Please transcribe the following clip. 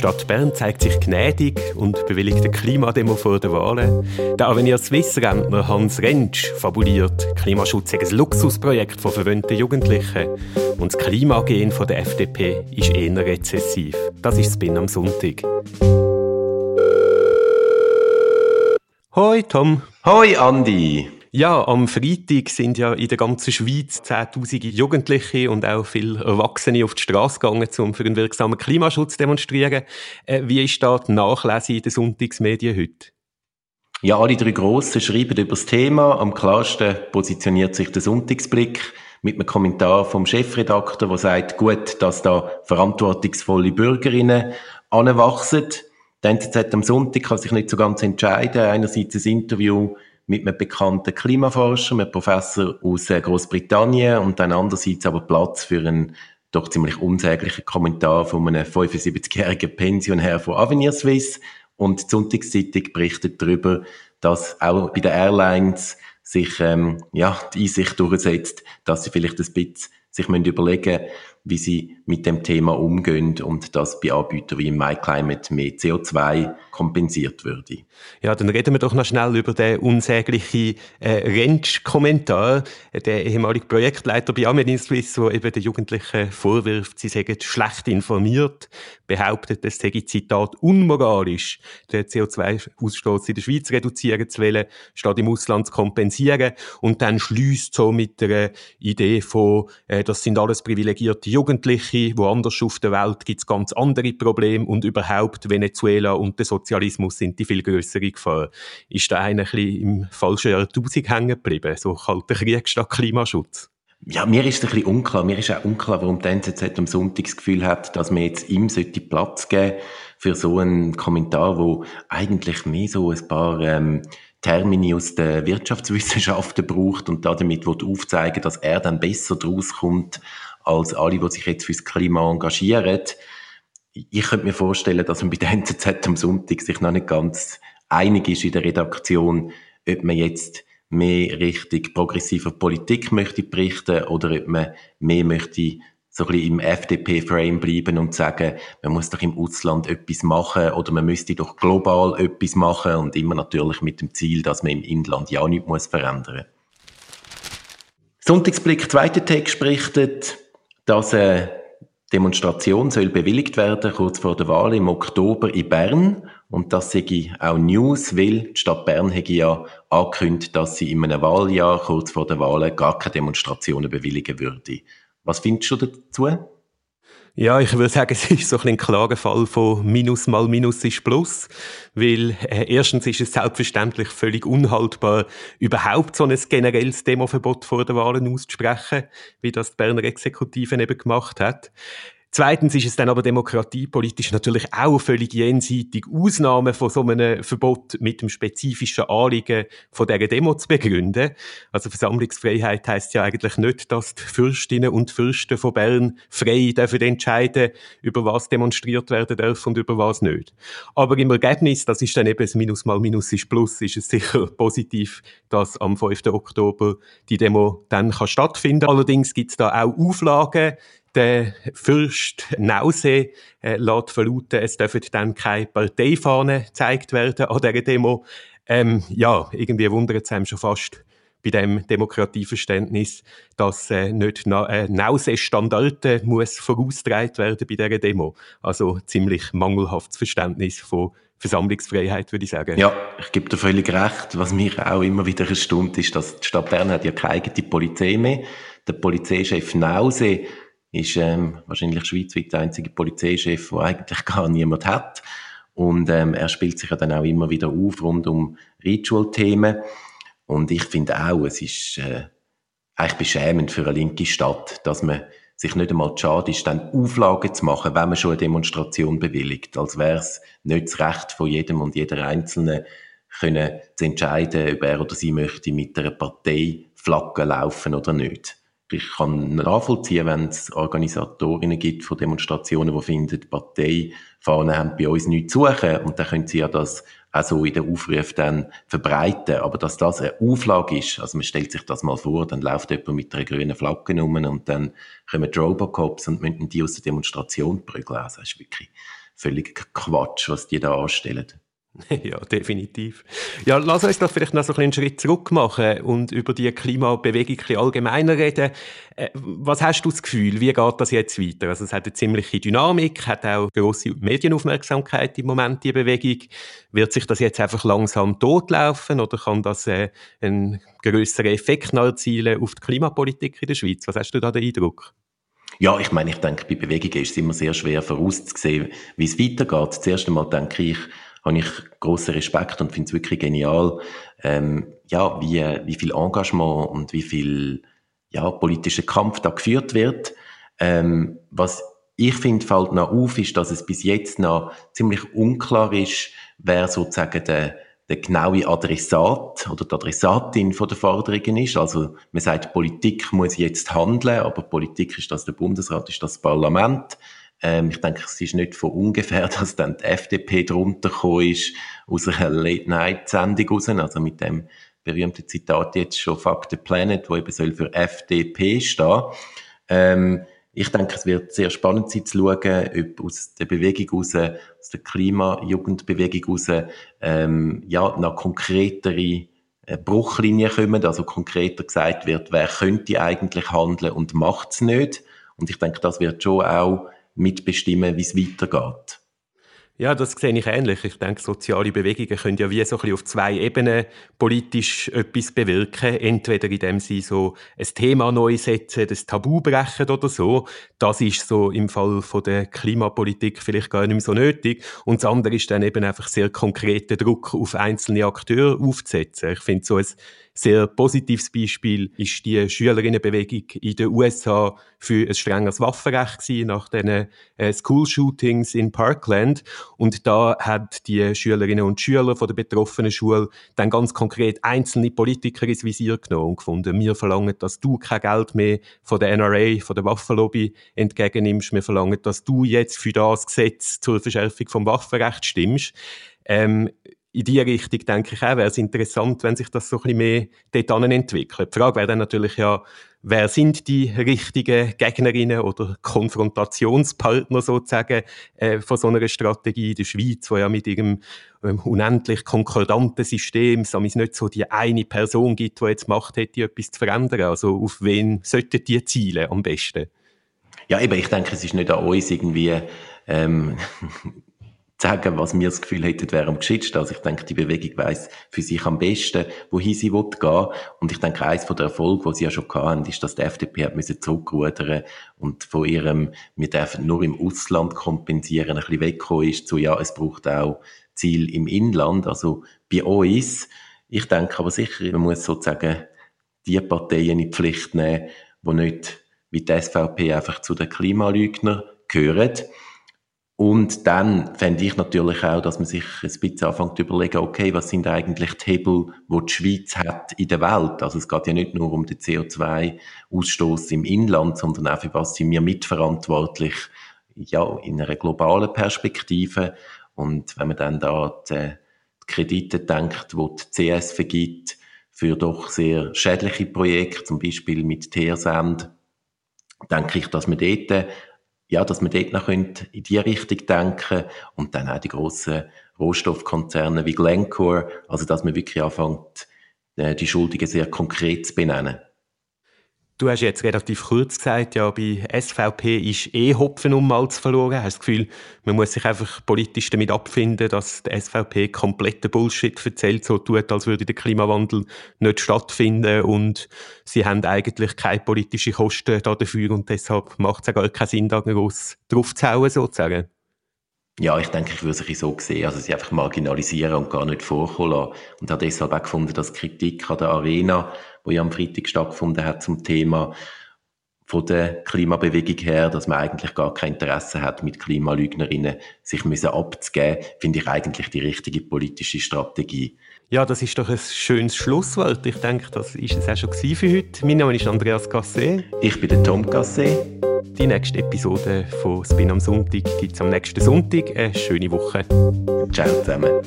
Stadt Bern zeigt sich gnädig und bewilligt eine Klimademo vor den Wahlen. Der Avenir Swiss-Rentner Hans Rentsch fabuliert, Klimaschutz sei ein Luxusprojekt von verwöhnten Jugendlichen. Und das Klimagen von der FDP ist eher rezessiv. Das ist Spin am Sonntag. Hoi Tom. Hoi Andi. Ja, am Freitag sind ja in der ganzen Schweiz zehntausende Jugendliche und auch viele Erwachsene auf die Straße gegangen, um für einen wirksamen Klimaschutz zu demonstrieren. Äh, wie ist da die Nachlese in den Sonntagsmedien heute? Ja, alle drei Grossen schreiben über das Thema. Am klarsten positioniert sich der Sonntagsblick mit einem Kommentar vom Chefredakteur, der sagt, gut, dass da verantwortungsvolle Bürgerinnen anwachsen. Die NZZ am Sonntag kann sich nicht so ganz entscheiden. Einerseits ein Interview mit einem bekannten Klimaforscher, einem Professor aus äh, Großbritannien und dann andererseits aber Platz für einen doch ziemlich unsäglichen Kommentar von einem 75-jährigen Pensionär von Avenir Suisse. Und die Sonntagszeitung berichtet darüber, dass auch bei den Airlines sich ähm, ja, die Einsicht durchsetzt, dass sie vielleicht ein bisschen sich überlegen müssen, wie sie mit dem Thema umgehen und dass bei Anbietern wie im MyClimate mehr CO2 kompensiert würde. Ja, dann reden wir doch noch schnell über den unsäglichen äh, Rentsch-Kommentar. Der ehemalige Projektleiter bei Amelin Suisse, der eben den Jugendlichen vorwirft, sie seien schlecht informiert, behauptet, es sei, Zitat, unmoralisch, den CO2-Ausstoß in der Schweiz reduzieren zu wollen, statt im Ausland zu kompensieren. Und dann schließt so mit der Idee von, äh, das sind alles privilegierte Jugendliche, woanders auf der Welt gibt es ganz andere Probleme und überhaupt Venezuela und der Sozialismus sind die viel größere Gefahr. Ist da einer ein bisschen im falschen Jahrtausend hängen geblieben, so kalter Krieg statt Klimaschutz? Ja, mir ist ein bisschen unklar. Mir ist auch unklar, warum die NZZ am Sonntag das Gefühl hat, dass man jetzt ihm Platz geben für so einen Kommentar, wo eigentlich mehr so ein paar ähm, Termini aus den Wirtschaftswissenschaften braucht und damit aufzeigen dass er dann besser draus kommt als alle, die sich jetzt fürs Klima engagieren. Ich könnte mir vorstellen, dass man bei der NZZ am Sonntag sich noch nicht ganz einig ist in der Redaktion, ob man jetzt mehr richtig progressiver Politik möchte berichten oder ob man mehr möchte so ein bisschen im FDP-Frame bleiben und sagen, man muss doch im Ausland etwas machen oder man müsste doch global etwas machen und immer natürlich mit dem Ziel, dass man im Inland ja nichts muss verändern Sonntagsblick, zweiter Text berichtet, dass eine Demonstration soll bewilligt werden, kurz vor der Wahl im Oktober in Bern. Und das sei auch News, weil die Stadt Bern hätte ja angekündigt, dass sie in einem Wahljahr, kurz vor der Wahl, gar keine Demonstrationen bewilligen würde. Was findest du dazu? Ja, ich würde sagen, es ist so ein, ein Fall von Minus mal Minus ist Plus, weil äh, erstens ist es selbstverständlich völlig unhaltbar, überhaupt so ein generelles Demoverbot vor den Wahlen auszusprechen, wie das die Berner Exekutive eben gemacht hat. Zweitens ist es dann aber demokratiepolitisch natürlich auch völlig jenseitig, Ausnahmen von so einem Verbot mit dem spezifischen Anliegen von dieser Demo zu begründen. Also Versammlungsfreiheit heißt ja eigentlich nicht, dass die Fürstinnen und Fürsten von Bern frei dürfen entscheiden, über was demonstriert werden darf und über was nicht. Aber im Ergebnis, das ist dann eben das Minus mal Minus ist Plus, ist es sicher positiv, dass am 5. Oktober die Demo dann kann stattfinden. Allerdings gibt es da auch Auflagen, der Fürst Nause äh, lässt verlauten, es dürfen dann keine Parteifahnen gezeigt werden an dieser Demo. Ähm, ja, irgendwie wundert es einem schon fast bei dem Demokratieverständnis, dass äh, nicht na, äh, Nause-Standarten muss vorausgetragen werden bei dieser Demo. Also ziemlich mangelhaftes Verständnis von Versammlungsfreiheit, würde ich sagen. Ja, ich gebe dir völlig recht. Was mir auch immer wieder erstaunt ist, dass die Stadt Bern hat ja keine eigene Polizei mehr. Der Polizeichef Nause ist ähm, wahrscheinlich schweizweit der einzige Polizeichef, der eigentlich gar niemand hat. Und ähm, er spielt sich ja dann auch immer wieder auf rund um Ritual-Themen. Und ich finde auch, es ist äh, eigentlich beschämend für eine linke Stadt, dass man sich nicht einmal schade ist, dann Auflagen zu machen, wenn man schon eine Demonstration bewilligt. Als wäre es nicht das Recht von jedem und jeder Einzelnen, können zu entscheiden, ob er oder sie möchte mit einer Partei Flagge laufen oder nicht ich kann nachvollziehen, wenn es Organisatorinnen gibt von Demonstrationen, die finden, die Parteifahnen haben bei uns nichts zu suchen und dann können sie ja das auch so in den Aufruf dann verbreiten. Aber dass das eine Auflage ist, also man stellt sich das mal vor, dann läuft jemand mit einer grünen Flagge rum und dann kommen die Robocops und müssen die aus der Demonstration prügeln. Also das ist wirklich völliger Quatsch, was die da anstellen. Ja, definitiv. Ja, lass uns doch vielleicht noch so einen Schritt zurück machen und über die Klimabewegung allgemeiner reden. Äh, was hast du das Gefühl, wie geht das jetzt weiter? Also es hat eine ziemliche Dynamik, hat auch große Medienaufmerksamkeit im Moment, die Bewegung. Wird sich das jetzt einfach langsam totlaufen oder kann das äh, einen größeren Effekt erzielen auf die Klimapolitik in der Schweiz? Was hast du da den Eindruck? Ja, ich meine, ich denke, bei Bewegungen ist es immer sehr schwer vorauszusehen, wie es weitergeht. Zuerst einmal denke ich, habe ich großen Respekt und finde es wirklich genial, ähm, ja, wie, wie viel Engagement und wie viel ja, politischer Kampf da geführt wird. Ähm, was ich finde, fällt noch auf, ist, dass es bis jetzt noch ziemlich unklar ist, wer sozusagen der, der genaue Adressat oder die Adressatin von der Forderungen ist. Also man sagt, Politik muss jetzt handeln, aber Politik ist das der Bundesrat, ist das Parlament. Ähm, ich denke, es ist nicht von ungefähr, dass dann die FDP drunter ist, aus einer Late-Night-Sendung raus, also mit dem berühmten Zitat jetzt schon Fuck the Planet, wo eben soll für FDP stehen. Ähm, ich denke, es wird sehr spannend sein zu schauen, ob aus der Bewegung raus, aus der Klimajugendbewegung raus, ähm, ja, noch konkretere äh, Bruchlinien kommen, also konkreter gesagt wird, wer könnte eigentlich handeln und macht es nicht. Und ich denke, das wird schon auch mitbestimmen, wie es weitergeht. Ja, das sehe ich ähnlich. Ich denke, soziale Bewegungen können ja wie so ein bisschen auf zwei Ebenen politisch etwas bewirken. Entweder indem sie so ein Thema neu setzen, das Tabu brechen oder so. Das ist so im Fall von der Klimapolitik vielleicht gar nicht mehr so nötig. Und das andere ist dann eben einfach sehr konkreten Druck auf einzelne Akteure aufzusetzen. Ich finde so ein sehr positives Beispiel ist die Schülerinnenbewegung in den USA für ein strengeres Waffenrecht gewesen, nach den äh, School-Shootings in Parkland. Und da hat die Schülerinnen und Schüler von der betroffenen Schule dann ganz konkret einzelne Politiker ins Visier genommen und gefunden, wir verlangen, dass du kein Geld mehr von der NRA, von der Waffenlobby entgegennimmst. Wir verlangen, dass du jetzt für das Gesetz zur Verschärfung vom Waffenrecht stimmst. Ähm, in diese Richtung denke ich auch, wäre es interessant, wenn sich das so ein bisschen mehr dort entwickelt. Die Frage wäre dann natürlich ja, wer sind die richtigen Gegnerinnen oder Konfrontationspartner sozusagen äh, von so einer Strategie in der Schweiz, wo ja mit ihrem ähm, unendlich konkordanten System es nicht so die eine Person gibt, die jetzt Macht hätte, etwas zu verändern. Also auf wen sollten die zielen am besten? Ja, eben, ich denke, es ist nicht an uns irgendwie ähm, sagen, was wir das Gefühl hätten, wäre am geschicktesten. Also ich denke, die Bewegung weiss für sich am besten, wohin sie will gehen. Und ich denke, von der Erfolg, die sie ja schon hatten, ist, dass die FDP hat müssen zurückrudern und von ihrem, wir dürfen nur im Ausland kompensieren, ein bisschen weggekommen ist zu, ja, es braucht auch Ziel im Inland, also bei uns. Ich denke aber sicher, man muss sozusagen die Parteien in die Pflicht nehmen, die nicht wie die SVP einfach zu den Klimalügnern gehören. Und dann fände ich natürlich auch, dass man sich ein bisschen anfängt zu überlegen, okay, was sind eigentlich die Hebel, die die Schweiz hat in der Welt? Also es geht ja nicht nur um den CO2-Ausstoß im Inland, sondern auch für was sind wir mitverantwortlich, ja, in einer globalen Perspektive. Und wenn man dann da die, die Kredite denkt, wo die CS vergibt, für doch sehr schädliche Projekte, zum Beispiel mit Teersand, denke ich, dass man dort ja, dass wir dort noch in die Richtung denken und dann auch die grossen Rohstoffkonzerne wie Glencore, also dass man wirklich anfängt, äh, die Schuldigen sehr konkret zu benennen. Du hast jetzt relativ kurz gesagt, ja, bei SVP ist eh Hopfen um Malz verloren. Hast du das Gefühl, man muss sich einfach politisch damit abfinden, dass die SVP kompletten Bullshit erzählt, so tut, als würde der Klimawandel nicht stattfinden und sie haben eigentlich keine politischen Kosten dafür und deshalb macht es auch gar keinen Sinn, da groß drauf zu sozusagen. Ja, ich denke, ich würde es so sehen, also sie einfach marginalisieren und gar nicht vorkommen lassen. Und habe deshalb auch gefunden, dass Kritik an der Arena, wo ja am Freitag stattgefunden hat zum Thema von der Klimabewegung her, dass man eigentlich gar kein Interesse hat, mit Klimalügnerinnen sich abzugeben, finde ich eigentlich die richtige politische Strategie. Ja, das ist doch ein schönes Schlusswort. Ich denke, das ist es auch schon für heute. Mein Name ist Andreas Gasset. Ich bin der Tom Gasset. Die nächste Episode von Spin am Sonntag gibt es am nächsten Sonntag. Eine schöne Woche. Ciao zusammen.